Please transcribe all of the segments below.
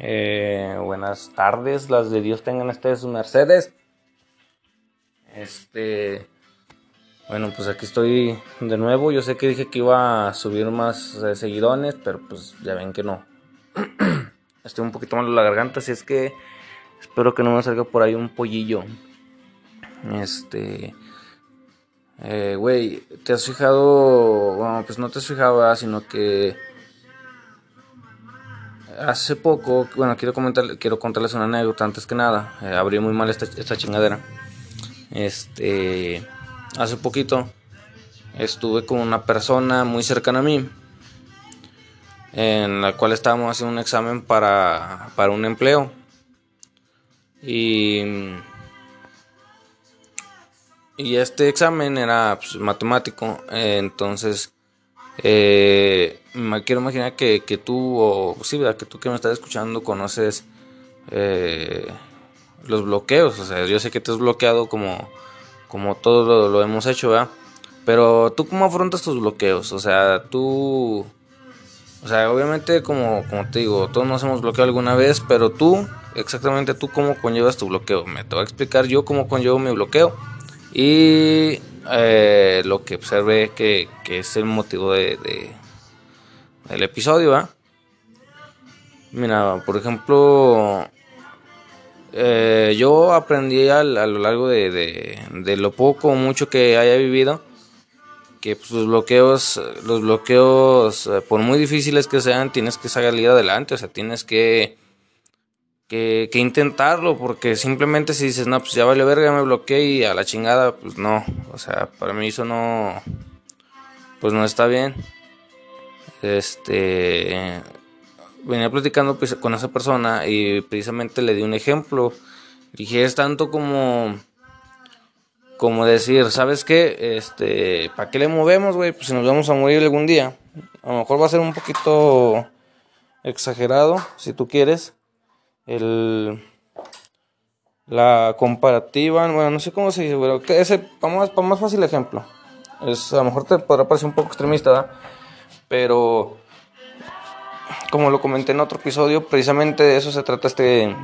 Eh, buenas tardes, las de Dios tengan ustedes sus mercedes. Este. Bueno, pues aquí estoy de nuevo. Yo sé que dije que iba a subir más eh, seguidones, pero pues ya ven que no. estoy un poquito malo la garganta, así es que espero que no me salga por ahí un pollillo. Este. Eh, güey, ¿te has fijado? Bueno, pues no te has fijado, sino que hace poco, bueno, quiero comentar, quiero contarles una anécdota antes que nada. Eh, abrí muy mal esta, esta, chingadera. Este, hace poquito estuve con una persona muy cercana a mí, en la cual estábamos haciendo un examen para, para un empleo. Y, y este examen era pues, matemático, entonces eh, me quiero imaginar que, que tú, o sí, que tú que me estás escuchando conoces eh, los bloqueos. O sea, yo sé que te has bloqueado como, como todos lo, hemos hecho, ¿verdad? Pero tú cómo afrontas tus bloqueos? O sea, tú... O sea, obviamente como, como te digo, todos nos hemos bloqueado alguna vez, pero tú, exactamente tú cómo conllevas tu bloqueo. Me te voy a explicar yo cómo conllevo mi bloqueo. Y eh, lo que observé que, que, es el motivo de, de del episodio. Mira, por ejemplo, eh, yo aprendí a, lo largo de, de, de, lo poco o mucho que haya vivido que pues, los bloqueos, los bloqueos, eh, por muy difíciles que sean, tienes que salir adelante, o sea, tienes que que, intentarlo, porque simplemente si dices, no, pues ya vale verga, me bloqueé y a la chingada, pues no, o sea, para mí eso no, pues no está bien. Este, venía platicando pues, con esa persona y precisamente le di un ejemplo. Dije, es tanto como, como decir, ¿sabes qué? Este, ¿para qué le movemos, güey? Pues si nos vamos a morir algún día. A lo mejor va a ser un poquito exagerado, si tú quieres el la comparativa, bueno, no sé cómo se dice, pero que ese, más, para más fácil ejemplo, es, a lo mejor te podrá parecer un poco extremista, pero como lo comenté en otro episodio, precisamente de eso se trata este,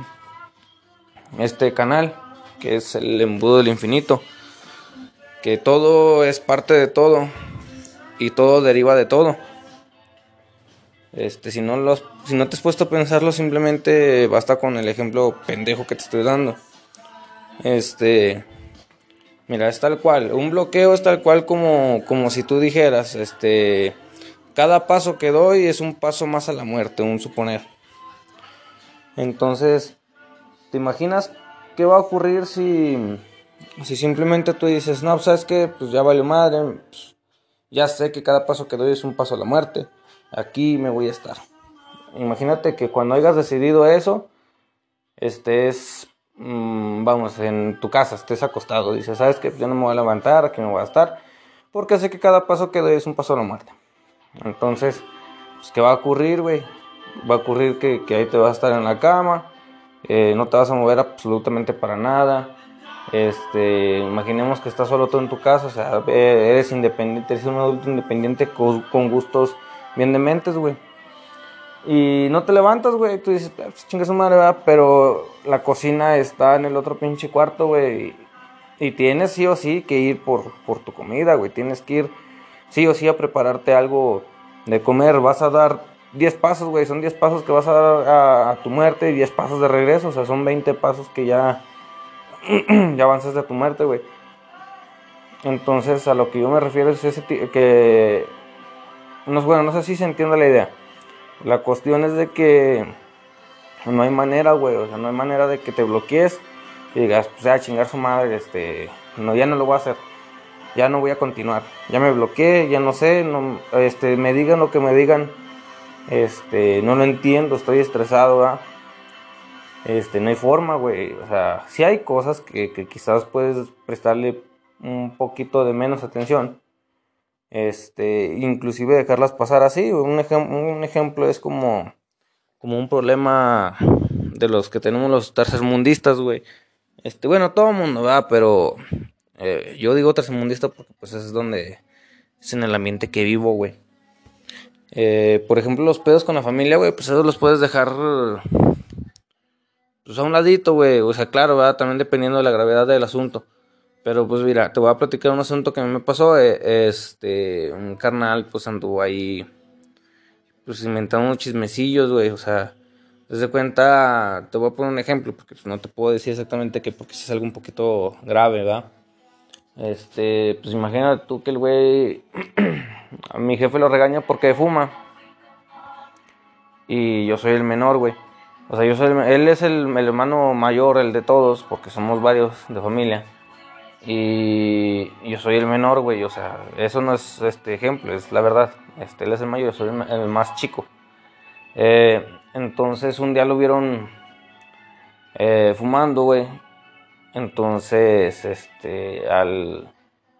este canal, que es el embudo del infinito, que todo es parte de todo y todo deriva de todo. Este, si no los, si no te has puesto a pensarlo, simplemente basta con el ejemplo pendejo que te estoy dando. Este, mira, es tal cual. Un bloqueo es tal cual como, como si tú dijeras, este, cada paso que doy es un paso más a la muerte, un suponer. Entonces, ¿te imaginas qué va a ocurrir si, si simplemente tú dices, no, sabes que, pues ya valió madre, pues, ya sé que cada paso que doy es un paso a la muerte aquí me voy a estar. Imagínate que cuando hayas decidido eso, estés, mm, vamos, en tu casa, estés acostado. Dices, ¿sabes que Yo no me voy a levantar, aquí me voy a estar. Porque sé que cada paso que doy es un paso a la muerte. Entonces, pues, ¿qué va a ocurrir, güey? Va a ocurrir que, ahí te vas a estar en la cama, eh, no te vas a mover absolutamente para nada. Este, imaginemos que estás solo tú en tu casa, o sea, eres independiente, eres un adulto independiente con gustos bien dementes, güey. Y no te levantas, güey. Tú dices, ah, pues, su madre. Pero la cocina está en el otro pinche cuarto, güey. Y tienes sí o sí que ir por, por tu comida, güey. Tienes que ir sí o sí a prepararte algo de comer. Vas a dar 10 pasos, güey. Son 10 pasos que vas a dar a, tu muerte y 10 pasos de regreso. O sea, son 20 pasos que ya, ya avanzas de tu muerte, güey. Entonces, a lo que yo me refiero es ese que no, bueno, no sé si se entiende la idea. La cuestión es de que no hay manera, güey, o sea, no hay manera de que te bloquees y digas, pues a chingar su madre, este, no, ya no lo voy a hacer, ya no voy a continuar, ya me bloqueé, ya no sé, no, este, me digan lo que me digan, este, no lo entiendo, estoy estresado, ¿verdad? Este, no hay forma, güey, o sea, sí hay cosas que quizás puedes prestarle un poquito de menos atención, este, inclusive dejarlas pasar así. Un, un ejemplo es como, como un problema de los que tenemos los tercermundistas, güey. Este, bueno, todo el mundo va, pero eh, yo digo tercermundista porque pues es donde es en el ambiente que vivo, güey. Eh, por ejemplo, los pedos con la familia, güey, pues esos los puedes dejar pues a un ladito, güey. O sea, claro, ¿verdad? También dependiendo de la gravedad del asunto. Pero pues mira, te voy a platicar un asunto que me pasó. Eh, este, un carnal, pues anduvo ahí, pues inventando unos chismecillos, güey. O sea, desde cuenta, te voy a poner un ejemplo, porque pues, no te puedo decir exactamente que porque si es algo un poquito grave, ¿verdad? Este, pues imagínate tú que el güey, a mi jefe lo regaña porque fuma. Y yo soy el menor, güey. O sea, yo soy él es el, el, hermano mayor, el de todos, porque somos varios de familia. Y yo soy el menor, güey. O sea, eso no es este ejemplo, es la verdad. Este, él es el mayor, yo soy el, más chico. Eh, entonces un día lo vieron eh, fumando, güey. Entonces, este, al,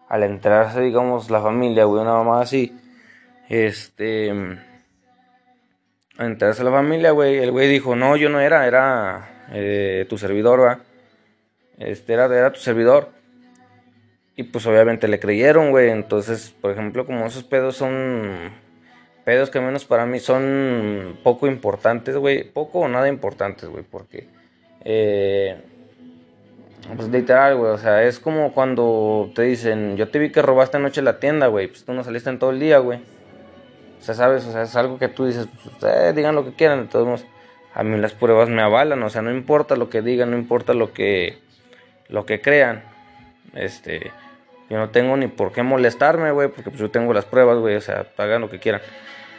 al entrarse, digamos, la familia, güey, una mamá así, este, al entrarse la familia, güey, el güey dijo, no, yo no era, era eh, tu servidor, va. Este, era, era tu servidor. Y pues obviamente le creyeron, güey. Entonces, por ejemplo, como esos pedos son pedos que menos para mí son poco importantes, güey. Poco o nada importantes, güey. Porque, eh, pues literal, güey. O sea, es como cuando te dicen, yo te vi que robaste anoche la tienda, güey. Pues tú no saliste en todo el día, güey. O sea, sabes, o sea, es algo que tú dices, pues, eh, digan lo que quieran. De todos modos, a mí las pruebas me avalan. O sea, no importa lo que digan, no importa lo que, lo que crean. Este yo no tengo ni por qué molestarme, güey, porque pues yo tengo las pruebas, güey, o sea, hagan lo que quieran.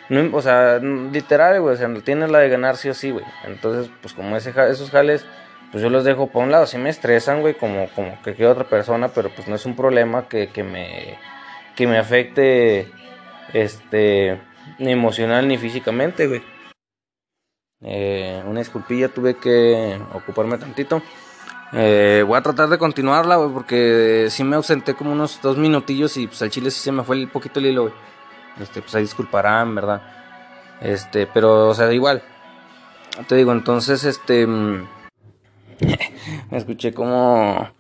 No, o sea, literal, güey, o sea, tienen la de ganar sí o sí, güey. Entonces, pues como esos jales, pues yo los dejo por un lado. Sí me estresan, güey, como, como que otra persona, pero pues no es un problema que, que me, que me afecte, este, ni emocional ni físicamente, güey. Eh, una disculpilla, tuve que ocuparme tantito. Eh, voy a tratar de continuarla, porque sí me ausenté como unos dos minutillos y pues al chile sí se me fue un poquito el hilo. Este, pues ahí disculparán, ¿verdad? Este, pero, o sea, igual. Te digo, entonces, este... Mm, me escuché como...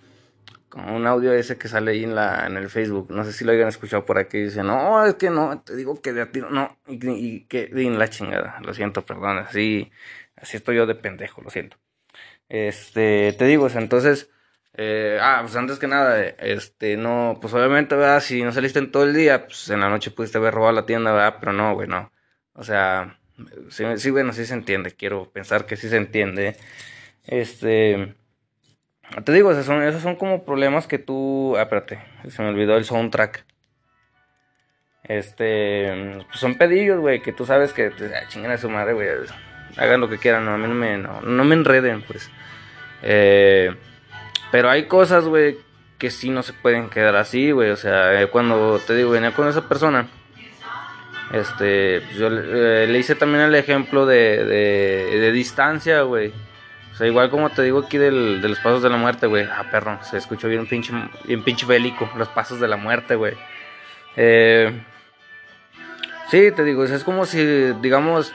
Como un audio ese que sale ahí en, la, en el Facebook. No sé si lo hayan escuchado por aquí. Dice, no, es que no, te digo que de a tiro, no. Y, y que en la chingada. Lo siento, perdón. Así, así estoy yo de pendejo, lo siento. Este, te digo, entonces, eh, ah, pues antes que nada, este, no, pues obviamente, ¿verdad? Si no saliste en todo el día, pues en la noche pudiste haber robado la tienda, ¿verdad? Pero no, güey, no. O sea, sí, bueno, sí se entiende, quiero pensar que sí se entiende. Este, te digo, esos son, como problemas que tú, ah, espérate, se me olvidó el soundtrack. Este, pues son pedillos, güey, que tú sabes que, ah, chingan a su madre, güey hagan lo que quieran, no, a mí no me, no, me enreden, pues. Eh, pero hay cosas, güey, que sí no se pueden quedar así, güey. O sea, eh, cuando te digo, venía con esa persona, este, yo eh, le hice también el ejemplo de, de, distancia, güey. O sea, igual como te digo aquí del, de los pasos de la muerte, güey. Ah, perro, se escuchó bien pinche, bien pinche bélico, los pasos de la muerte, güey. Eh, sí, te digo, es como si, digamos,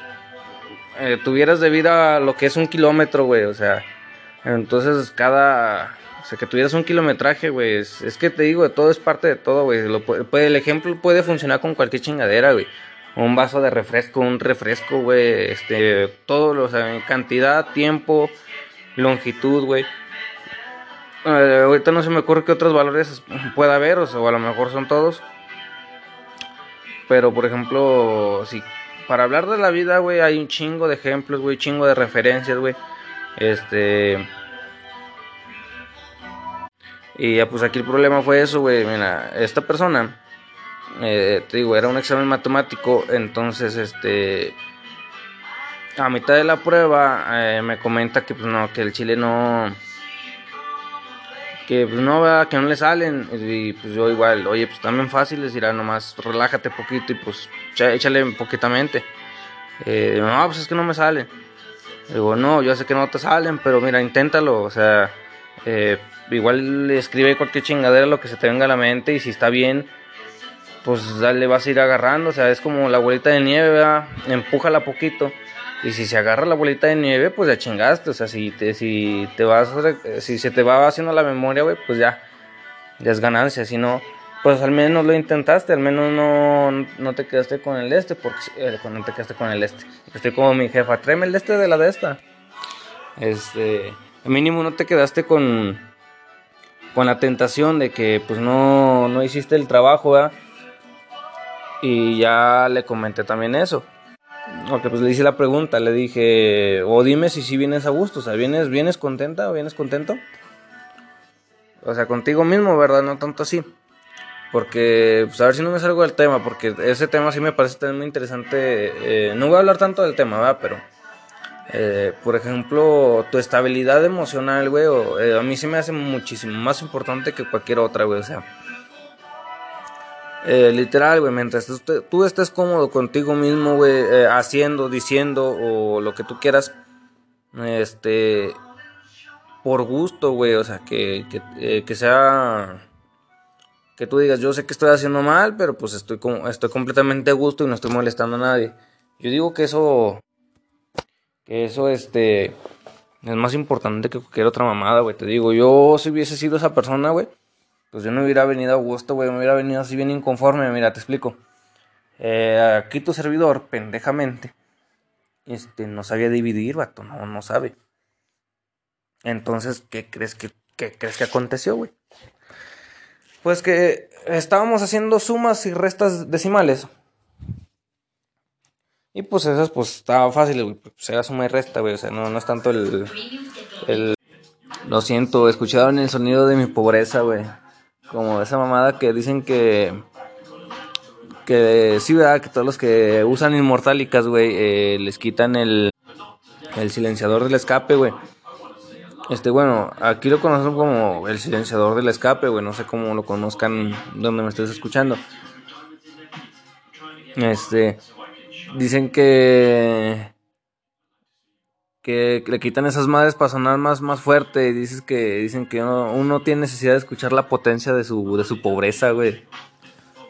eh, tuvieras de vida lo que es un kilómetro, güey, o sea, entonces cada, o sea, que tuvieras un kilometraje, güey, es, que te digo, todo es parte de todo, güey, el ejemplo puede funcionar con cualquier chingadera, güey, un vaso de refresco, un refresco, güey, este, todo, o sea, cantidad, tiempo, longitud, güey. Eh, ahorita no se me ocurre qué otros valores pueda haber, o, sea, o a lo mejor son todos. Pero, por ejemplo, si para hablar de la vida, güey, hay un chingo de ejemplos, güey, chingo de referencias, güey. Este. Y ya, pues aquí el problema fue eso, güey. Mira, esta persona, eh, te digo, era un examen matemático, entonces, este. A mitad de la prueba eh, me comenta que, pues no, que el chile no que pues no, que no le salen. Y pues yo igual, oye, pues también fácil, les dirá nomás relájate poquito y pues échale poquitamente. Eh, no, pues es que no me salen. Digo, no, yo sé que no te salen, pero mira, inténtalo. O sea, eh, igual le escribe cualquier chingadera lo que se te venga a la mente y si está bien, pues le vas a ir agarrando. O sea, es como la bolita de nieve, ¿verdad? empújala poquito. Y si se agarra la bolita de nieve, pues ya chingaste. O sea, si te, si te vas, si se te va haciendo la memoria, güey, pues ya, ya es ganancia. Si no, pues al menos lo intentaste, al menos no, no te quedaste con el este, porque eh, cuando te quedaste con el este. Estoy como mi jefa, tráeme el este de la de esta. Este, mínimo no te quedaste con, con la tentación de que pues no, no hiciste el trabajo, ¿verdad? Y ya le comenté también eso. Porque pues le hice la pregunta, le dije, o dime si sí vienes a gusto, o sea, ¿vienes, vienes contenta o vienes contento? O sea, contigo mismo, ¿verdad? No tanto así. Porque, pues a ver si no me salgo del tema, porque ese tema sí me parece también muy interesante. Eh, no voy a hablar tanto del tema, ¿verdad? Pero, eh, por ejemplo, tu estabilidad emocional, güey, eh, a mí sí me hace muchísimo más importante que cualquier otra, güey. O sea, literal, güey, mientras tú, estés cómodo contigo mismo, güey, haciendo, diciendo o lo que tú quieras, este, por gusto, güey, o sea, que, que, que sea que tú digas, yo sé que estoy haciendo mal, pero pues estoy, estoy completamente a gusto y no estoy molestando a nadie. Yo digo que eso, que eso, este, es más importante que cualquier otra mamada, güey. Te digo, yo si hubiese sido esa persona, güey, pues yo no hubiera venido a gusto, güey, me hubiera venido así bien inconforme. Mira, te explico. Eh, aquí tu servidor, pendejamente, este, no sabía dividir, vato, no, no sabe. Entonces, ¿qué crees que, qué crees que aconteció, güey? Pues que estábamos haciendo sumas y restas decimales. Y pues esas pues estaba fácil, güey. Pues era suma y resta, güey. O sea, no, no es tanto el, el... Lo siento, escucharon el sonido de mi pobreza, güey. Como esa mamada que dicen que... Que sí, ¿verdad? Que todos los que usan inmortálicas, güey, eh, les quitan el, el silenciador del escape, güey. Este, bueno, aquí lo conocen como el silenciador del escape, güey. No sé cómo lo conozcan donde me estés escuchando. Este, dicen que que le quitan esas madres para sonar más, más fuerte. Y dices que dicen que uno, tiene necesidad de escuchar la potencia de su, de su pobreza, güey.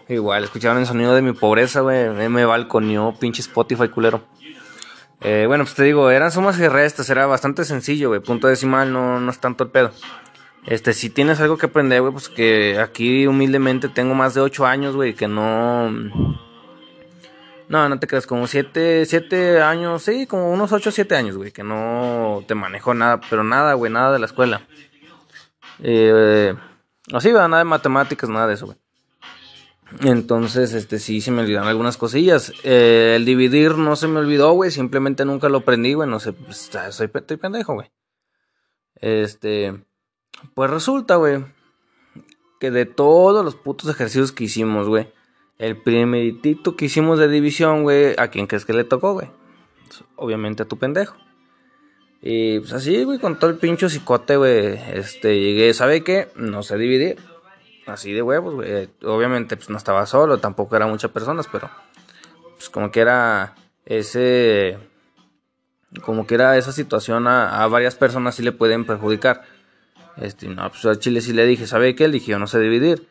Igual, escucharon el sonido de mi pobreza, güey. Me balconeó, pinche Spotify culero. Eh, bueno, pues te digo, eran sumas y restas, era bastante sencillo, güey. Punto decimal no, no es tanto el pedo. Este, si tienes algo que aprender, güey, pues que aquí humildemente tengo más de 8 años, güey, que no... No, no te creas, como 7, 7 años, sí, como unos 8 o 7 años, güey, que no te manejo nada, pero nada, güey, nada de la escuela. Eh, así, va, nada de matemáticas, nada de eso, güey. Entonces, este sí se me olvidaron algunas cosillas. Eh, el dividir no se me olvidó, güey. Simplemente nunca lo aprendí, güey. No sé, pues, soy, estoy pendejo, güey. Este, pues resulta, güey, que de todos los putos ejercicios que hicimos, güey, el primeritito que hicimos de división, güey, ¿a quién crees que le tocó, güey? Pues, obviamente a tu pendejo. Y pues así, güey, con todo el pincho cicote, güey, este, llegué, ¿sabe qué? No sé dividir así de huevos, güey. Obviamente, pues no estaba solo, tampoco eran muchas personas, pero pues como que era ese, como que era esa situación a, varias personas sí le pueden perjudicar. Este, no, pues a Chile sí le dije, ¿sabe qué? Le dije, yo no sé dividir.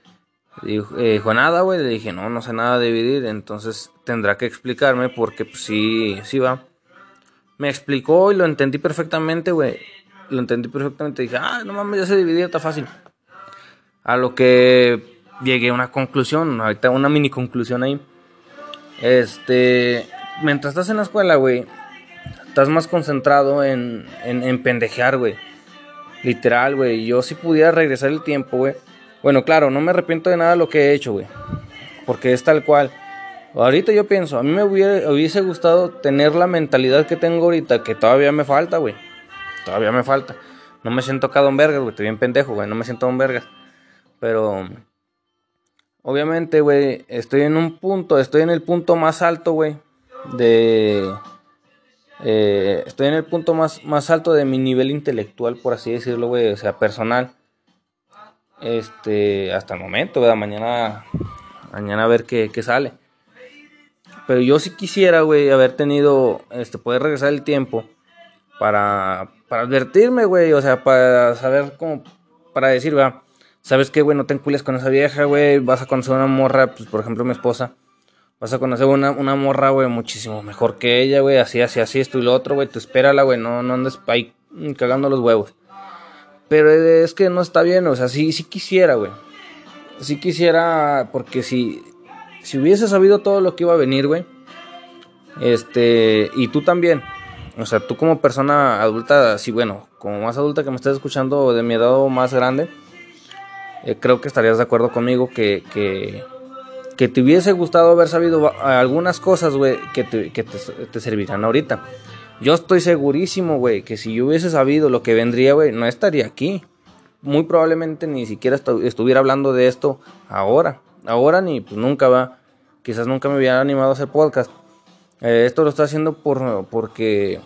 Dijo, eh, dijo nada, güey. Le dije, no, no sé nada dividir. Entonces tendrá que explicarme porque, pues sí, sí va. Me explicó y lo entendí perfectamente, güey. Lo entendí perfectamente. Dije, ah, no mames, ya sé dividir, está fácil. A lo que llegué a una conclusión, ahorita una mini conclusión ahí. Este, mientras estás en la escuela, güey, estás más concentrado en, en, pendejear, güey. Literal, güey. Yo si pudiera regresar el tiempo, güey. Bueno, claro, no me arrepiento de nada lo que he hecho, güey. Porque es tal cual. Ahorita yo pienso, a mí me hubiese gustado tener la mentalidad que tengo ahorita, que todavía me falta, güey. Todavía me falta. No me siento acá don vergas, güey. Estoy bien pendejo, güey. No me siento don vergas. Pero obviamente, güey, estoy en un punto, estoy en el punto más alto, güey, de... Eh, estoy en el punto más, más alto de mi nivel intelectual, por así decirlo, güey, o sea, personal. Este, hasta el momento, ¿verdad? Mañana, mañana a ver qué, qué sale. Pero yo sí quisiera, güey, haber tenido, este, poder regresar el tiempo para, para advertirme, güey, o sea, para saber cómo, para decir, ¿verdad? ¿Sabes qué, güey? No te encules con esa vieja, güey. Vas a conocer una morra, pues por ejemplo mi esposa. Vas a conocer una, una morra, güey, muchísimo mejor que ella, güey. Así, así, así, esto y lo otro, güey. Tú espérala, güey. No, no andes ahí cagando los huevos. Pero es que no está bien, o sea, sí, sí quisiera, güey. Sí quisiera, porque si, si hubiese sabido todo lo que iba a venir, güey. Este, y tú también. o sea, tú como persona adulta, sí, bueno, como más adulta que me estás escuchando de mi edad o más grande, eh, creo que estarías de acuerdo conmigo que, que, te hubiese gustado haber sabido algunas cosas, güey, que, te, que te servirán ahorita. Yo estoy segurísimo, güey, que si yo hubiese sabido lo que vendría, güey, no estaría aquí. Muy probablemente ni siquiera estuviera hablando de esto ahora. Ahora ni pues nunca va. Quizás nunca me hubiera animado a hacer podcast. Eh, esto lo estoy haciendo por, porque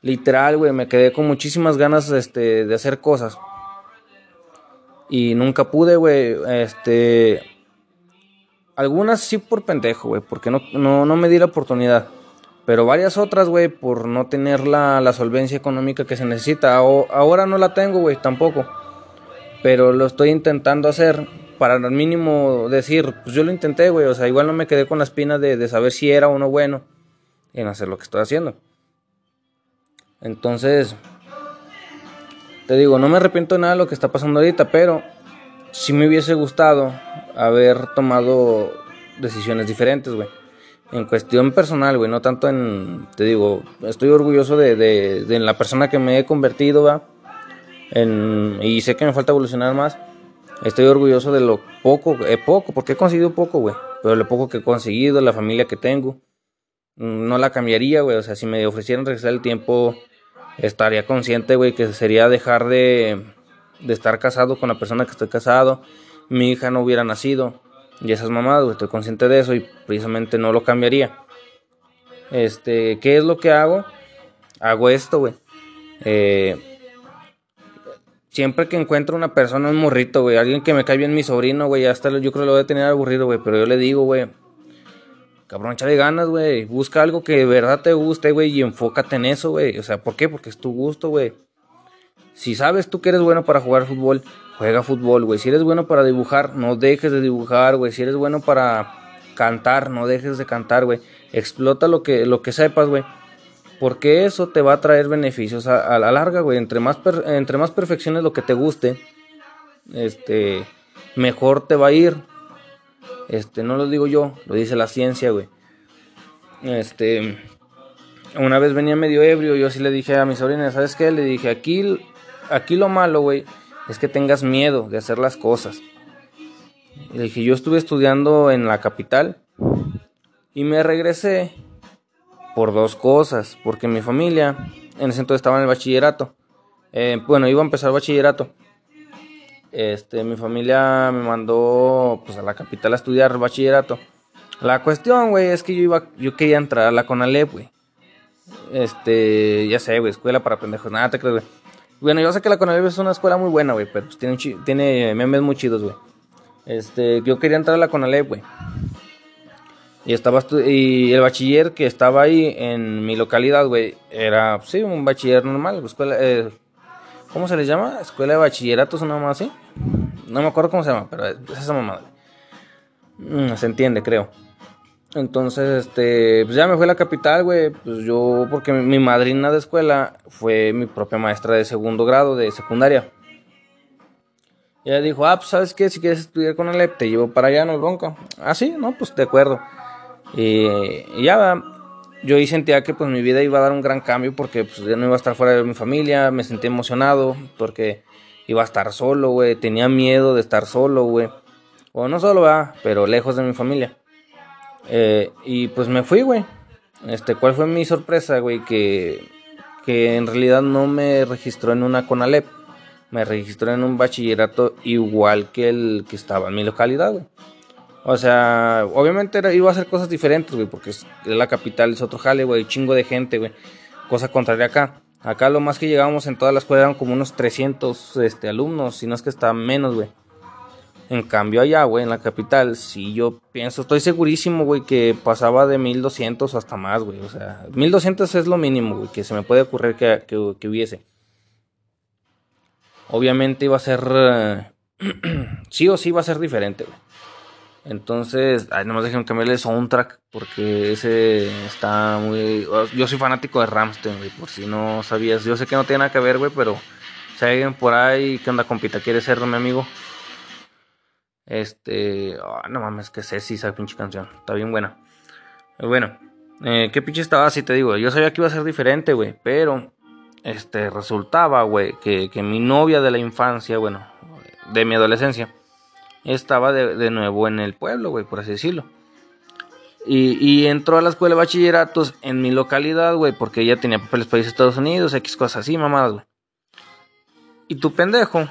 literal, güey, me quedé con muchísimas ganas este, de hacer cosas. Y nunca pude, güey, este... Algunas sí por pendejo, güey, porque no, no, no me di la oportunidad. Pero varias otras, güey, por no tener la, la solvencia económica que se necesita. O, ahora no la tengo, güey, tampoco. Pero lo estoy intentando hacer para al mínimo decir, pues yo lo intenté, güey. O sea, igual no me quedé con la espina de, de saber si era o no bueno en hacer lo que estoy haciendo. Entonces, te digo, no me arrepiento de nada de lo que está pasando ahorita, pero sí me hubiese gustado haber tomado decisiones diferentes, güey en cuestión personal, güey, no tanto en, te digo, estoy orgulloso de, de, de la persona que me he convertido, va, en, y sé que me falta evolucionar más. Estoy orgulloso de lo poco, eh, poco, porque he conseguido poco, güey, pero lo poco que he conseguido, la familia que tengo, no la cambiaría, güey, o sea, si me ofrecieran regresar el tiempo, estaría consciente, güey, que sería dejar de, de estar casado con la persona que estoy casado, mi hija no hubiera nacido, y esas mamadas, güey, estoy consciente de eso y precisamente no lo cambiaría. Este, ¿qué es lo que hago? Hago esto, güey. Eh, siempre que encuentro una persona, un morrito, güey, alguien que me cae bien mi sobrino, güey, hasta yo creo que lo voy a tener aburrido, güey, pero yo le digo, güey, cabrón, échale ganas, güey, busca algo que de verdad te guste, güey, y enfócate en eso, güey. O sea, ¿por qué? Porque es tu gusto, güey. Si sabes tú que eres bueno para jugar fútbol, juega fútbol, güey. Si eres bueno para dibujar, no dejes de dibujar, güey. Si eres bueno para cantar, no dejes de cantar, güey. Explota lo que, lo que sepas, güey. Porque eso te va a traer beneficios a, la larga, güey. Entre más, entre más perfecciones lo que te guste, este, mejor te va a ir. Este, no lo digo yo, lo dice la ciencia, güey. Este, una vez venía medio ebrio, yo sí le dije a mi sobrina, ¿sabes qué? Le dije, aquí, aquí lo malo, güey, es que tengas miedo de hacer las cosas. Le dije, yo estuve estudiando en la capital y me regresé por dos cosas, porque mi familia en ese entonces estaba en el bachillerato. Eh, bueno, iba a empezar el bachillerato. Este, mi familia me mandó pues a la capital a estudiar bachillerato. La cuestión, güey, es que yo iba, yo quería entrar a la Conalep, güey. Este, ya sé, güey, escuela para pendejos, nada te crees, güey. Bueno, yo sé que la Conalep es una escuela muy buena, güey, pero pues tiene, tiene memes muy chidos, güey. Este, yo quería entrar a la Conalep, güey. Y estaba y el bachiller que estaba ahí en mi localidad, güey, era, sí, un bachiller normal, escuela, eh, ¿cómo se le llama? Escuela de bachilleratos, una más así. No me acuerdo cómo se llama, pero es esa mamada. Mm, se entiende, creo. Entonces, este, pues ya me fui a la capital, güey. Pues yo, porque mi, madrina de escuela fue mi propia maestra de segundo grado, de secundaria. Y ella dijo, ah, pues sabes qué, si quieres estudiar con el te llevo para allá, no bronca. Ah, sí, no, pues de acuerdo. Y, ya, yo ahí sentía que pues mi vida iba a dar un gran cambio porque pues ya no iba a estar fuera de mi familia, me sentí emocionado porque iba a estar solo, güey. Tenía miedo de estar solo, güey. O no solo, va, pero lejos de mi familia. Eh, y pues me fui, güey. Este, ¿cuál fue mi sorpresa, güey? Que, que en realidad no me registró en una CONALEP. Me registró en un bachillerato igual que el que estaba en mi localidad, güey. O sea, obviamente iba a hacer cosas diferentes, güey, porque es, la capital, es otro jale, güey, chingo de gente, güey. Cosa contraria acá. Acá lo más que llegábamos en toda la escuela eran como unos 300 este, alumnos, si no es que está menos, güey. En cambio allá, güey, en la capital, sí yo pienso, estoy segurísimo, güey, que pasaba de 1200 hasta más, güey. O sea, 1200 es lo mínimo, güey, que se me puede ocurrir que, que, hubiese. Obviamente iba a ser, sí o sí iba a ser diferente, güey. Entonces, ay, nomás déjenme cambiarle el soundtrack porque ese está muy... Yo soy fanático de Ramstein, güey, por si no sabías. Yo sé que no tiene nada que ver, güey, pero si alguien por ahí, ¿qué onda, compita? ¿Quiere ser mi amigo? Este, oh, no mames, que sé si esa pinche canción, está bien buena. Bueno, Eh, ¿Qué pinche estaba así? Te digo, yo sabía que iba a ser diferente, güey. Pero, este, resultaba, güey, que, mi novia de la infancia, bueno, de mi adolescencia, estaba de, de nuevo en el pueblo, güey, por así decirlo. Y, y, entró a la escuela de bachilleratos en mi localidad, güey, porque ella tenía papeles para Estados Unidos, X cosas así, mamadas, güey. Y tu pendejo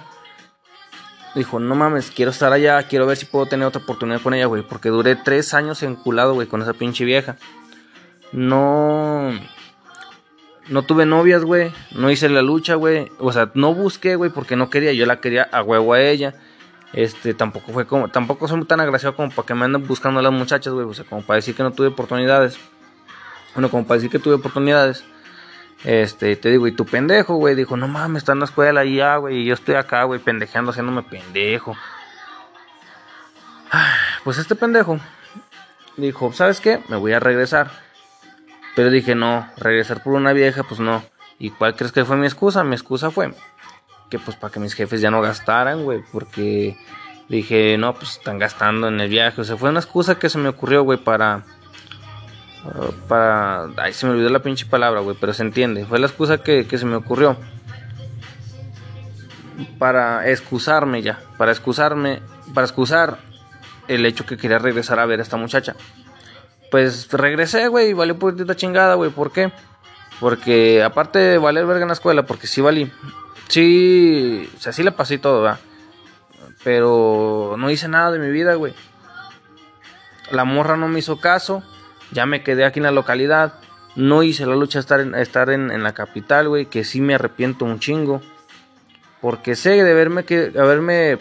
dijo, no mames, quiero estar allá, quiero ver si puedo tener otra oportunidad con ella, güey, porque duré tres años enculado, güey, con esa pinche vieja. No... No tuve novias, güey, no hice la lucha, güey. O sea, no busqué, güey, porque no quería, yo la quería a huevo a ella. Este, tampoco fue como, tampoco soy tan agraciado como para que me anden buscando a las muchachas, güey. O sea, como para decir que no tuve oportunidades. Bueno, como para decir que tuve oportunidades. Este, te digo, y tu pendejo, güey, dijo, no mames, está en la escuela y ya, güey, y yo estoy acá, güey, pendejeando, haciéndome pendejo. Pues este pendejo dijo, ¿sabes qué? Me voy a regresar. Pero dije, no, regresar por una vieja, pues no. ¿Y cuál crees que fue mi excusa? Mi excusa fue que pues para que mis jefes ya no gastaran, güey, porque dije, no, pues están gastando en el viaje. O sea, fue una excusa que se me ocurrió, güey, para... Para... Ay, se me olvidó la pinche palabra, güey, pero se entiende. Fue la excusa que, que se me ocurrió. Para excusarme ya. Para excusarme. Para excusar el hecho que quería regresar a ver a esta muchacha. Pues regresé, güey, y valió esta chingada, güey. ¿Por qué? Porque aparte de valer verga en la escuela, porque sí valí, Sí, o sea, sí le pasé todo, ¿verdad? Pero no hice nada de mi vida, güey. La morra no me hizo caso. Ya me quedé aquí en la localidad. No hice la lucha estar en, estar en, la capital, güey. Que sí me arrepiento un chingo. Porque sé de haberme, que, haberme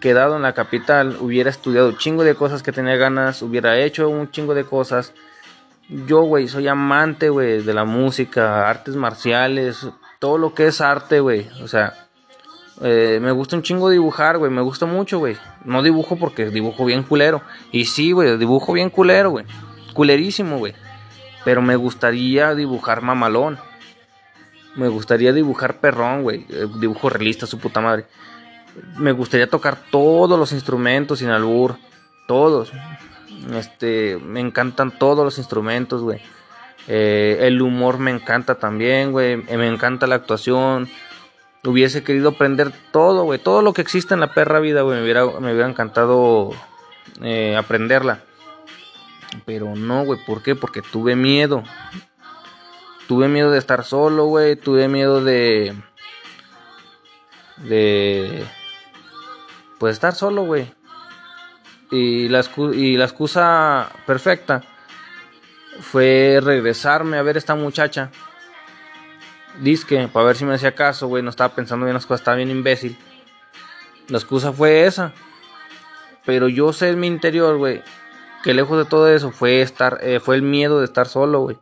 quedado en la capital. Hubiera estudiado un chingo de cosas que tenía ganas. Hubiera hecho un chingo de cosas. Yo, güey, soy amante, güey, de la música, artes marciales, todo lo que es arte, güey. O sea, eh, me gusta un chingo dibujar, güey. Me gusta mucho, güey. No dibujo porque dibujo bien culero. Y sí, güey, dibujo bien culero, güey. Culerísimo, güey. Pero me gustaría dibujar mamalón. Me gustaría dibujar perrón, güey. Eh, dibujo realista, su puta madre. Me gustaría tocar todos los instrumentos sin albur. Todos. Este, me encantan todos los instrumentos, güey. Eh, el humor me encanta también, güey. Me encanta la actuación. Hubiese querido aprender todo, güey. Todo lo que existe en la perra vida, güey. Me hubiera, me hubiera encantado eh, aprenderla. Pero no, güey. ¿Por qué? Porque tuve miedo. Tuve miedo de estar solo, güey. Tuve miedo de... De... Pues estar solo, güey. Y la excusa perfecta fue regresarme a ver a esta muchacha. Disque, para ver si me hacía caso, güey. No estaba pensando bien las cosas, estaba bien imbécil. La excusa fue esa. Pero yo sé en mi interior, güey, que lejos de todo eso fue estar, eh, fue el miedo de estar solo, güey.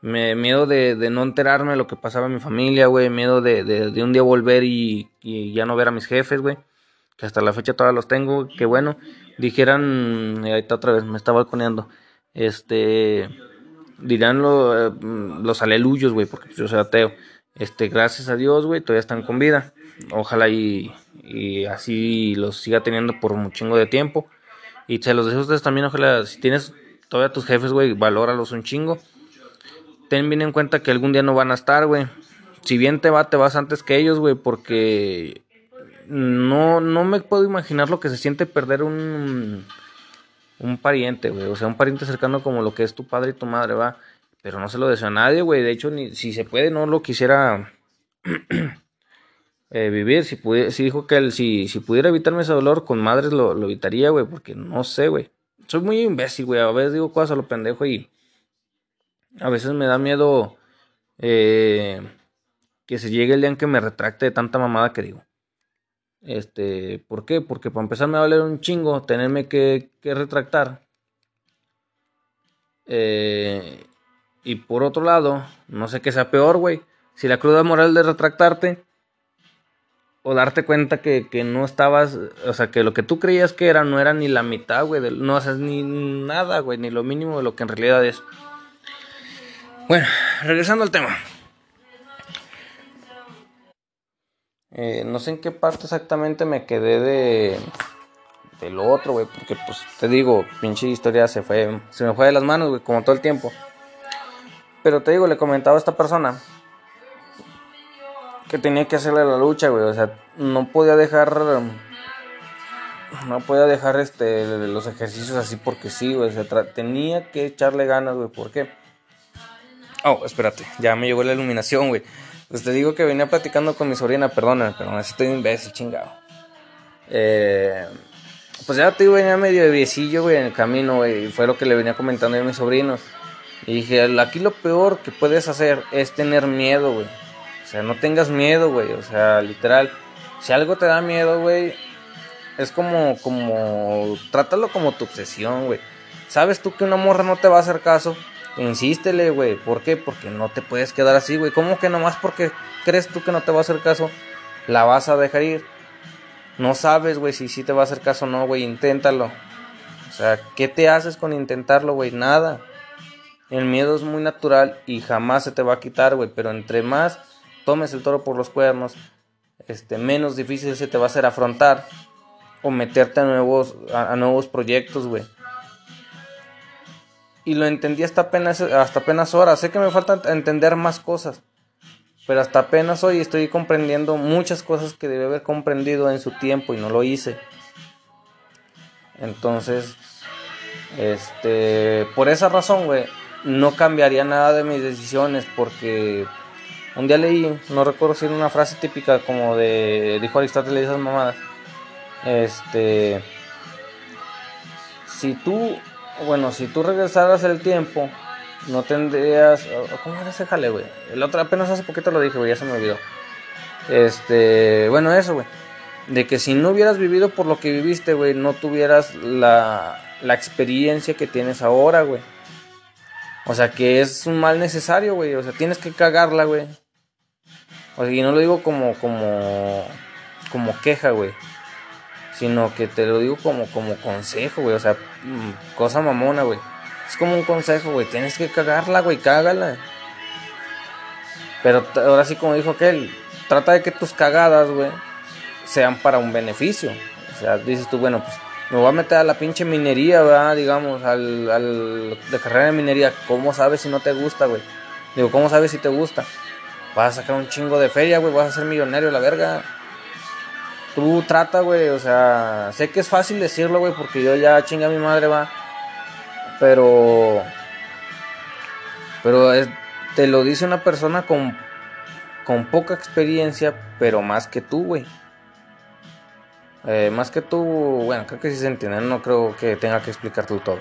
Me, miedo de, no enterarme de lo que pasaba en mi familia, güey. Miedo de, de, un día volver y, y, ya no ver a mis jefes, güey. Que hasta la fecha todavía los tengo. Que bueno, dijeran, ahí está otra vez, me estaba balconeando este, dirán eh, los aleluyos, güey, porque yo soy ateo. Este, gracias a Dios, güey, todavía están con vida. Ojalá y, y así los siga teniendo por un chingo de tiempo. Y se los deseo a ustedes también, ojalá, si tienes todavía tus jefes, güey, valóralos un chingo. Ten bien en cuenta que algún día no van a estar, güey. Si bien te va, te vas antes que ellos, güey, porque no, no me puedo imaginar lo que se siente perder un un pariente, güey. O sea, un pariente cercano como lo que es tu padre y tu madre, va. Pero no se lo deseo a nadie, güey. De hecho, ni si se puede, no lo quisiera eh, vivir. Si, si dijo que si, si pudiera evitarme ese dolor, con madres lo, lo evitaría, güey. Porque no sé, güey. Soy muy imbécil, güey. A veces digo cosas a lo pendejo y a veces me da miedo eh, que se llegue el día en que me retracte de tanta mamada que digo. Este, ¿por qué? Porque para empezar me va a valer un chingo tenerme que, retractar. Eh, y por otro lado, no sé qué sea peor, güey. Si la cruda moral de retractarte o darte cuenta que, no estabas, o sea, que lo que tú creías que era no era ni la mitad, güey, no haces ni nada, güey, ni lo mínimo de lo que en realidad es. Bueno, regresando al tema. Eh, no sé en qué parte exactamente me quedé de del otro, güey, porque pues te digo, pinche historia se fue, se me fue de las manos, güey, como todo el tiempo. Pero te digo, le comentaba a esta persona que tenía que hacerle la lucha, güey. O sea, no podía dejar. No podía dejar este, los ejercicios así porque sí, güey. tenía que echarle ganas, güey. ¿Por qué? Oh, espérate, ya me llegó la iluminación, güey. Pues te digo que venía platicando con mi sobrina, perdóname, pero estoy imbécil, chingado. Eh, pues ya te venía medio de viecillo, güey, en el camino, güey. Y fue lo que le venía comentando a mis sobrinos. Y dije, aquí lo peor que puedes hacer es tener miedo, güey. O sea, no tengas miedo, güey. O sea, literal, si algo te da miedo, güey, es como, como, trátalo como tu obsesión, güey. Sabes tú que una morra no te va a hacer caso, insístele, güey. ¿Por qué? Porque no te puedes quedar así, güey. ¿Cómo que nomás porque crees tú que no te va a hacer caso, la vas a dejar ir? No sabes, güey, si sí te va a hacer caso o no, güey. Inténtalo. O sea, ¿qué te haces con intentarlo, güey? Nada. El miedo es muy natural y jamás se te va a quitar, güey. Pero entre más tomes el toro por los cuernos, este, menos difícil se te va a hacer afrontar o meterte a nuevos, a, nuevos proyectos, güey. Y lo entendí hasta apenas, hasta apenas ahora. Sé que me falta entender más cosas. Pero hasta apenas hoy estoy comprendiendo muchas cosas que debe haber comprendido en su tiempo y no lo hice. Entonces, este, por esa razón, güey, no cambiaría nada de mis decisiones porque un día leí, no recuerdo si era una frase típica como de, dijo Aristóteles esas mamadas, este, si tú, bueno, si tú regresaras el tiempo, no tendrías, ¿cómo era ese jale, güey? El otro, apenas hace poquito lo dije, güey, ya se me olvidó. Este, bueno, eso, güey. De que si no hubieras vivido por lo que viviste, güey, no tuvieras la, la experiencia que tienes ahora, güey. O sea, que es un mal necesario, güey. O sea, tienes que cagarla, güey. O sea, y no lo digo como, como, como queja, güey. Sino que te lo digo como, como consejo, güey. O sea, cosa mamona, güey. Es como un consejo, güey. Tienes que cagarla, güey. Cágala. Pero ahora sí, como dijo aquel, trata de que tus cagadas, güey, sean para un beneficio. O sea, dices tú, bueno, pues me voy a meter a la pinche minería, ¿verdad? Digamos, al, al de carrera de minería. ¿Cómo sabes si no te gusta, güey? Digo, ¿cómo sabes si te gusta? Vas a sacar un chingo de feria, güey, vas a ser millonario, la verga. Tú trata, güey, o sea, sé que es fácil decirlo, güey, porque yo ya chinga a mi madre, va. Pero. Pero te lo dice una persona con, con poca experiencia, pero más que tú, güey. Eh, más que tú, bueno, creo que sí se entiende, no creo que tenga que explicarte todo.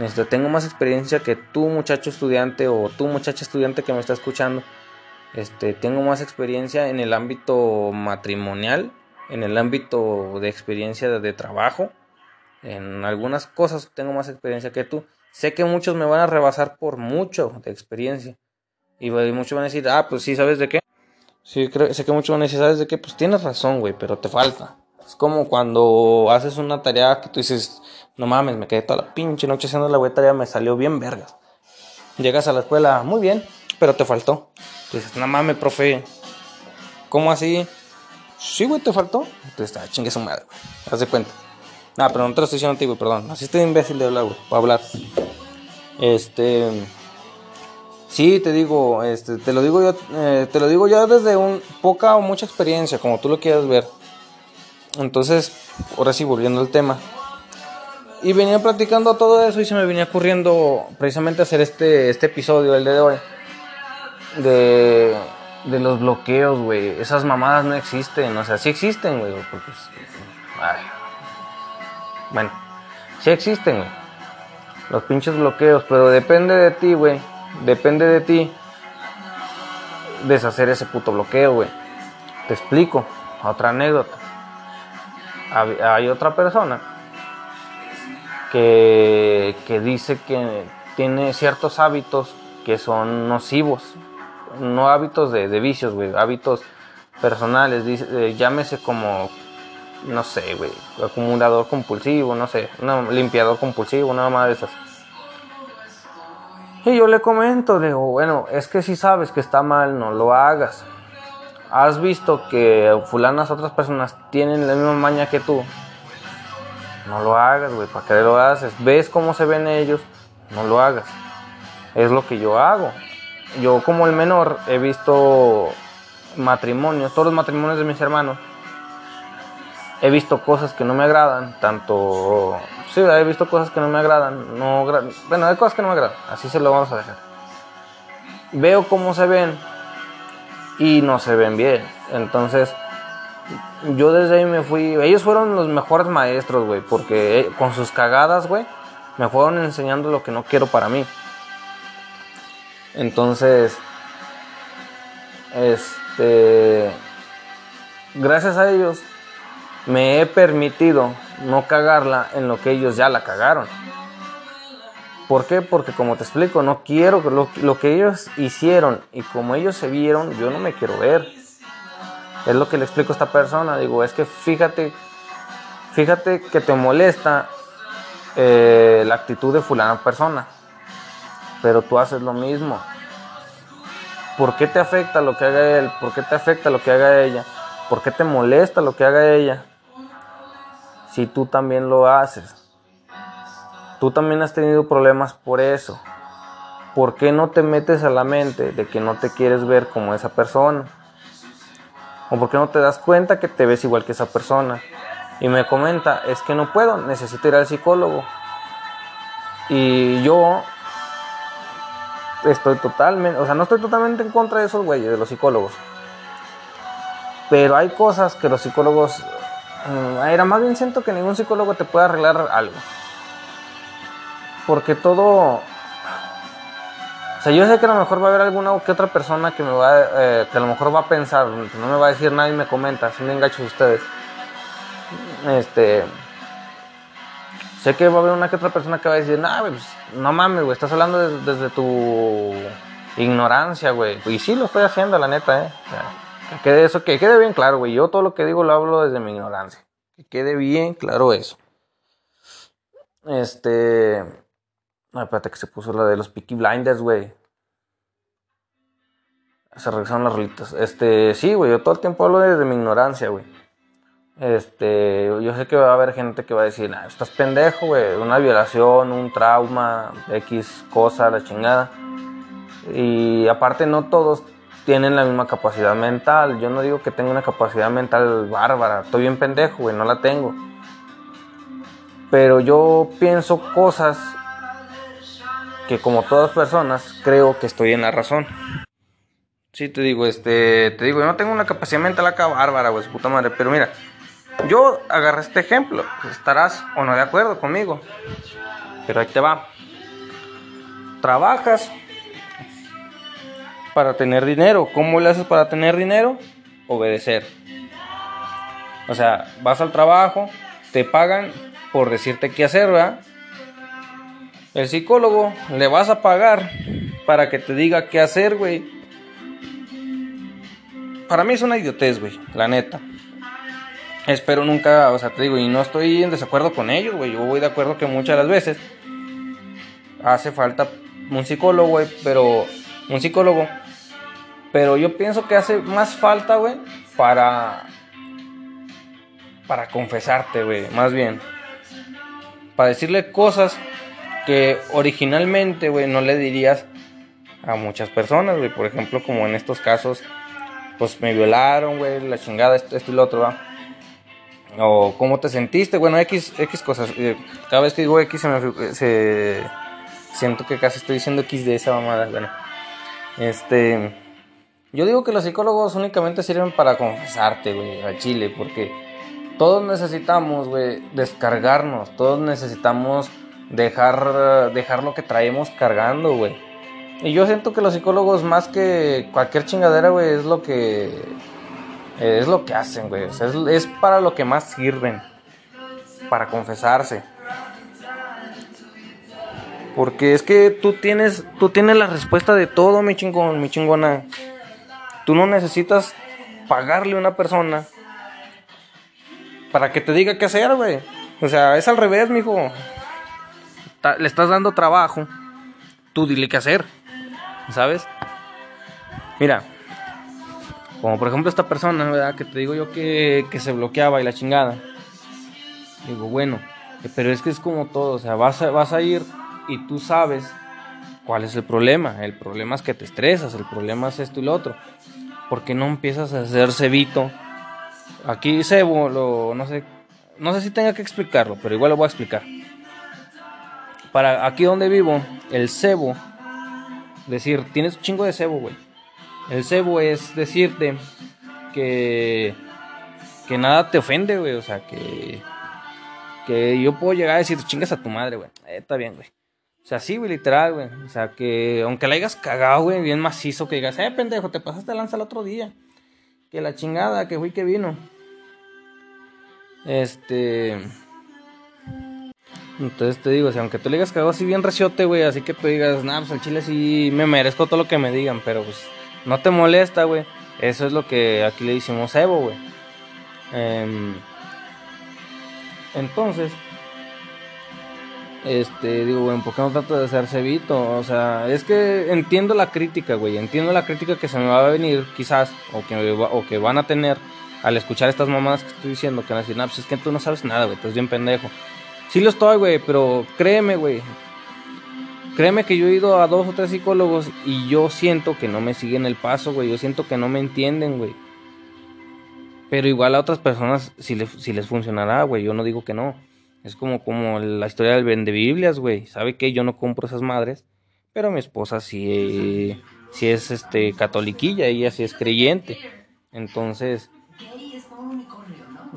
Este, tengo más experiencia que tú, muchacho estudiante, o tú, muchacha estudiante que me está escuchando. Este, tengo más experiencia en el ámbito matrimonial, en el ámbito de experiencia de, trabajo. En algunas cosas tengo más experiencia que tú. Sé que muchos me van a rebasar por mucho de experiencia. Y muchos van a decir, ah, pues sí, ¿sabes de qué? Sí, creo, sé que muchos van a decir, ¿sabes de qué? Pues tienes razón, güey, pero te falta. Es como cuando haces una tarea que tú dices, no mames, me quedé toda la pinche noche haciendo la güey tarea, me salió bien vergas. Llegas a la escuela, muy bien, pero te faltó. dices, no mames, profe, ¿cómo así? Sí, güey, te faltó. Entonces, ah, chingue su madre, güey. Haz de cuenta. Ah, pero no te lo estoy diciendo a ti, güey, perdón. Así estoy imbécil de hablar, güey, para hablar. Este. Sí, te digo, este, te lo digo yo, eh, te lo digo yo desde un poca o mucha experiencia, como tú lo quieras ver. Entonces, ahora sí, volviendo al tema. Y venía platicando todo eso y se me venía ocurriendo precisamente hacer este, este episodio, el de hoy. De, de los bloqueos, güey. Esas mamadas no existen. O sea, sí existen, güey. Porque, ay. Bueno, sí existen. Los pinches bloqueos. Pero depende de ti, güey. Depende de ti deshacer ese puto bloqueo, güey. Te explico. Otra anécdota hay otra persona que, dice que tiene ciertos hábitos que son nocivos, no hábitos de, vicios, güey, hábitos personales, dice, eh, llámese como, no sé, güey, acumulador compulsivo, no sé, un limpiador compulsivo, nada más de esas. Y yo le comento, digo, bueno, es que si sabes que está mal, no lo hagas has visto que fulanas otras personas tienen la misma maña que tú, no lo hagas, güey, ¿para qué lo haces? ¿Ves cómo se ven ellos? No lo hagas. es lo que yo hago. Yo como el menor he visto matrimonios, todos los matrimonios de mis hermanos. He visto cosas que no me agradan, tanto... Sí, he visto cosas que no me agradan. No, bueno, hay cosas que no me agradan, así se lo vamos a dejar. Veo cómo se ven y no se ven bien. Entonces, yo desde ahí me fui. Ellos fueron los mejores maestros, güey, porque eh, con sus cagadas, güey, me fueron enseñando lo que no quiero para mí. Entonces, este, gracias a ellos, me he permitido no cagarla en lo que ellos ya la cagaron. ¿Por qué? Porque como te explico, no quiero lo, lo que ellos hicieron y como ellos se vieron, yo no me quiero ver. Es lo que le explico a esta persona. Digo, es que fíjate, fíjate que te molesta eh, la actitud de fulana persona, pero tú haces lo mismo. ¿Por qué te afecta lo que haga él? ¿Por qué te afecta lo que haga ella? ¿Por qué te molesta lo que haga ella? Si tú también lo haces. Tú también has tenido problemas por eso. ¿Por qué no te metes a la mente de que no te quieres ver como esa persona? ¿O por qué no te das cuenta que te ves igual que esa persona? Y me comenta, es que no puedo, necesito ir al psicólogo. Y yo estoy totalmente, o sea, no estoy totalmente en contra de esos güeyes, de los psicólogos. Pero hay cosas que los psicólogos, mm, era más bien siento que ningún psicólogo te puede arreglar algo. Porque todo, o sea, yo sé que a lo mejor va a haber alguna que otra persona que me va, eh, que a lo mejor va a pensar, no me va a decir nada y me comenta, son engachos ustedes. Este, sé que va a haber una que otra persona que va a decir, nah, pues, no mames, güey, estás hablando desde, tu ignorancia, güey. Y sí lo estoy haciendo, la neta, eh. que quede eso, que quede bien claro, güey. Yo todo lo que digo lo hablo desde mi ignorancia. Que quede bien claro eso. Este, Ay, espérate que se puso la de los Peaky Blinders, güey. Se regresaron las rolitas. Este, sí, güey, yo todo el tiempo hablo desde mi ignorancia, güey. Este, yo sé que va a haber gente que va a decir, nah, estás pendejo, güey. Una violación, un trauma, X cosa, la chingada. Y aparte, no todos tienen la misma capacidad mental. Yo no digo que tenga una capacidad mental bárbara. Estoy bien pendejo, güey, no la tengo. Pero yo pienso cosas que como todas personas creo que estoy en la razón. Sí, te digo, este, te digo, yo no tengo una capacidad mental acá bárbara, güey, puta madre, pero mira, yo agarré este ejemplo, estarás o no de acuerdo conmigo, pero ahí te va. Trabajas para tener dinero, ¿cómo le haces para tener dinero? Obedecer. O sea, vas al trabajo, te pagan por decirte qué hacer, ¿verdad? El psicólogo le vas a pagar para que te diga qué hacer, güey. Para mí es una idiotez, güey, la neta. Espero nunca, o sea, te digo, y no estoy en desacuerdo con ellos, güey. Yo voy de acuerdo que muchas de las veces hace falta un psicólogo, güey, pero un psicólogo. Pero yo pienso que hace más falta, güey, para para confesarte, güey, más bien. Para decirle cosas que originalmente, güey, no le dirías a muchas personas, güey. Por ejemplo, como en estos casos, pues me violaron, güey, la chingada, esto, y lo otro, va. O cómo te sentiste, bueno, X, X cosas. Eh, cada vez que digo X se me siento que casi estoy diciendo X de esa mamada, bueno. Este, yo digo que los psicólogos únicamente sirven para confesarte, güey, a Chile, porque todos necesitamos, güey, descargarnos, todos necesitamos dejar, dejar lo que traemos cargando, güey. Y yo siento que los psicólogos, más que cualquier chingadera, güey, es lo que. Es lo que hacen, güey. es, es para lo que más sirven. Para confesarse. Porque es que tú tienes, tú tienes la respuesta de todo, mi chingón, mi chingona. Tú no necesitas pagarle a una persona para que te diga qué hacer, güey. O sea, es al revés, mijo le estás dando trabajo, tú dile qué hacer, ¿sabes? Mira, como por ejemplo esta persona, ¿verdad? Que te digo yo que, que se bloqueaba y la chingada. Digo, bueno, pero es que es como todo, o sea, vas a, vas a ir y tú sabes ¿Cuál es el problema? El problema es que te estresas, el problema es esto y lo otro. ¿Por qué no empiezas a hacer cebito? Aquí cebo, lo, no sé, no sé si tenga que explicarlo, pero igual lo voy a explicar. Para aquí donde vivo, el cebo, decir, tienes un chingo de cebo, güey. El cebo es decirte que que nada te ofende, güey, o sea, que que yo puedo llegar a decir, chingas a tu madre, güey. Eh, está bien, güey. O sea, sí, güey, literal, güey. O sea, que aunque la hayas cagado, güey, bien macizo, que digas, eh, pendejo, te pasaste lanza el otro día. Que la chingada, que fui que vino. Este. Entonces te digo, o sea, aunque tú le hayas cagado así bien reciote, güey, así que tú digas, nah, pues al chile sí me merezco todo lo que me digan, pero pues no te molesta, güey. Eso es lo que aquí le decimos Evo, güey. Em, entonces, este, digo, bueno, ¿por qué no trato de hacer cebito? O sea, es que entiendo la crítica, güey. Entiendo la crítica que se me va a venir, quizás, o que, o que van a tener al escuchar estas mamadas que estoy diciendo. Que van a decir, no, pues es que tú no sabes nada, güey. Estás bien pendejo. Sí lo estoy, güey, pero créeme, güey. Créeme que yo he ido a dos o tres psicólogos y yo siento que no me siguen el paso, güey. Yo siento que no me entienden, güey. Pero igual a otras personas si, si les funcionará, güey. Yo no digo que no. Es como, como la historia del vende Biblias, güey. ¿Sabe qué? Yo no compro esas madres. Pero mi esposa sí, sí es este catoliquilla, ella sí es creyente. Entonces,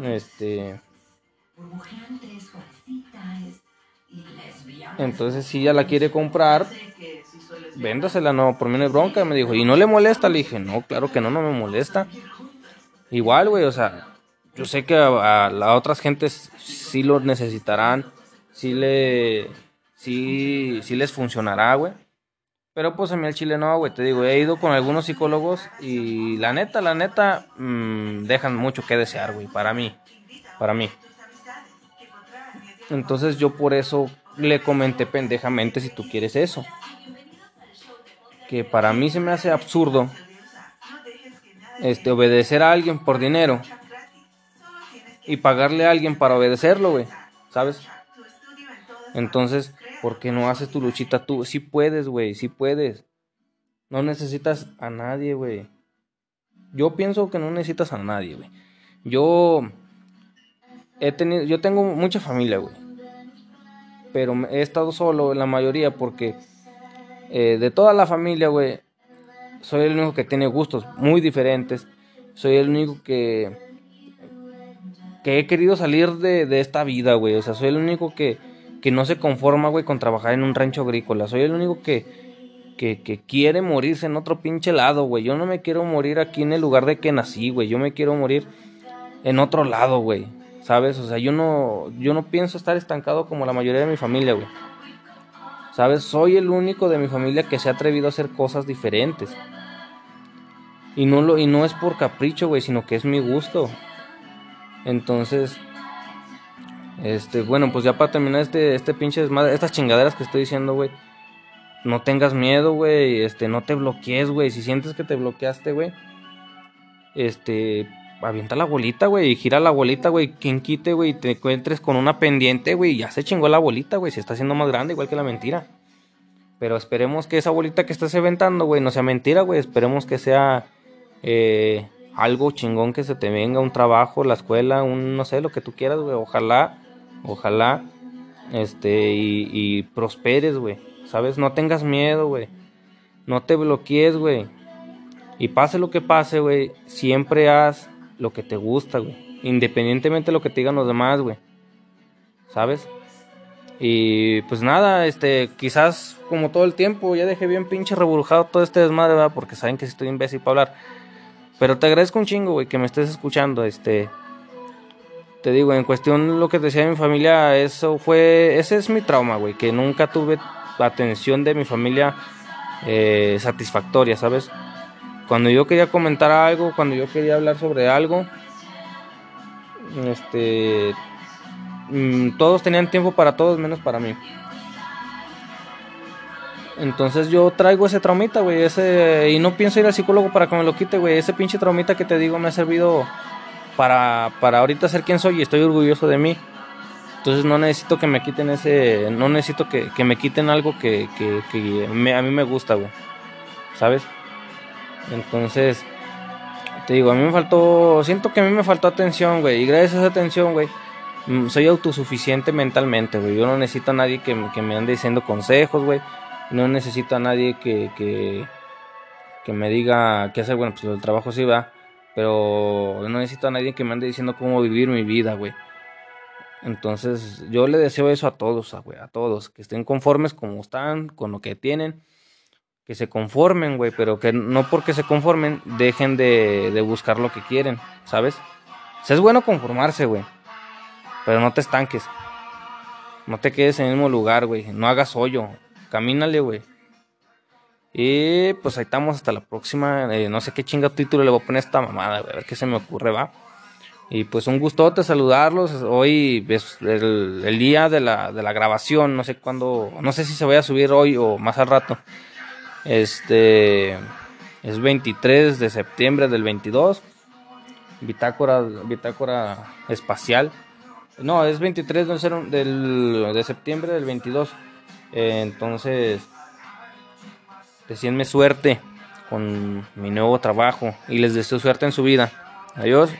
este entonces si ella la quiere comprar, véndasela, no, por mí no hay bronca, me dijo. ¿Y no le molesta? Le dije, no, claro que no, no me molesta. Igual, güey, o sea, yo sé que a, las otras gentes sí lo necesitarán, sí le, sí, sí les funcionará, güey. Pero pues a mí el chile no, güey, te digo, he ido con algunos psicólogos y la neta, la neta, mmm, dejan mucho que desear, güey, para mí, para mí. Entonces yo por eso le comenté pendejamente si tú quieres eso. Que para mí se me hace absurdo este obedecer a alguien por dinero y pagarle a alguien para obedecerlo, güey, ¿sabes? Entonces, ¿por qué no haces tu luchita tú? Sí puedes, güey, sí puedes. No necesitas a nadie, güey. Yo pienso que no necesitas a nadie, güey. Yo he tenido, yo tengo mucha familia, güey. Pero he estado solo en la mayoría porque eh, de toda la familia, güey, soy el único que tiene gustos muy diferentes. Soy el único que que he querido salir de, esta vida, güey. O sea, soy el único que, que no se conforma, güey, con trabajar en un rancho agrícola. Soy el único que, que, que quiere morirse en otro pinche lado, güey. Yo no me quiero morir aquí en el lugar de que nací, güey. Yo me quiero morir en otro lado, güey. ¿Sabes? O sea, yo no, yo no pienso estar estancado como la mayoría de mi familia, güey. ¿Sabes? Soy el único de mi familia que se ha atrevido a hacer cosas diferentes. Y no, lo, y no es por capricho, güey, sino que es mi gusto. Entonces, este, bueno, pues ya para terminar este, este pinche desmadre, estas chingaderas que estoy diciendo, güey. No tengas miedo, güey. Este, no te bloquees, güey. Si sientes que te bloqueaste, güey. Este, avienta la bolita, güey. Y gira la bolita, güey. Quien quite, güey. Y te encuentres con una pendiente, güey. Ya se chingó la bolita, güey. Se está haciendo más grande, igual que la mentira. Pero esperemos que esa bolita que estás aventando, güey, no sea mentira, güey. Esperemos que sea eh, algo chingón que se te venga, un trabajo, la escuela, un no sé, lo que tú quieras, güey. Ojalá, ojalá, este, y, prosperes, güey. ¿Sabes? No tengas miedo, güey. No te bloquees, güey. Y pase lo que pase, güey, siempre haz lo que te gusta, güey. Independientemente de lo que te digan los demás, güey. ¿Sabes? Y pues nada, este, quizás como todo el tiempo ya dejé bien pinche reburujado todo este desmadre, ¿verdad? Porque saben que estoy imbécil para hablar. Pero te agradezco un chingo, güey, que me estés escuchando. Este. Te digo, en cuestión lo que decía de mi familia, eso fue. Ese es mi trauma, güey. Que nunca tuve atención de mi familia eh, satisfactoria, ¿sabes? Cuando yo quería comentar algo, cuando yo quería hablar sobre algo, este. Mm, todos tenían tiempo para todos, menos para mí. Entonces yo traigo ese traumita, güey, ese y no pienso ir al psicólogo para que me lo quite, güey. Ese pinche traumita que te digo me ha servido para para ahorita ser quien soy y estoy orgulloso de mí. Entonces no necesito que me quiten ese, no necesito que, me quiten algo que, a mí me gusta, güey. ¿Sabes? Entonces, te digo, a mí me faltó, siento que a mí me faltó atención, güey. Y gracias a esa atención, güey, mm, soy autosuficiente mentalmente, güey. Yo no necesito a nadie que, me ande diciendo consejos, güey. No necesito a nadie que, que, que me diga qué hacer. Bueno, pues el trabajo sí va. Pero no necesito a nadie que me ande diciendo cómo vivir mi vida, güey. Entonces, yo le deseo eso a todos, güey, a todos, que estén conformes como están, con lo que tienen, que se conformen, güey, pero que no porque se conformen dejen de, de buscar lo que quieren, ¿sabes? Es bueno conformarse, güey, pero no te estanques. No te quedes en el mismo lugar, güey, no hagas hoyo, camínale, güey. Y pues ahí estamos hasta la próxima. Eh, no sé qué chinga título le voy a poner a esta mamada, güey. A ver qué se me ocurre, va. Y pues un gustote saludarlos. Hoy es el, día de la, de la, grabación. No sé cuándo. No sé si se vaya a subir hoy o más al rato. Este. Es 23 de septiembre del 22. Bitácora, bitácora espacial. No, es 23 del, de septiembre del 22. entonces Decídenme suerte con mi nuevo trabajo y les deseo suerte en su vida. Adiós.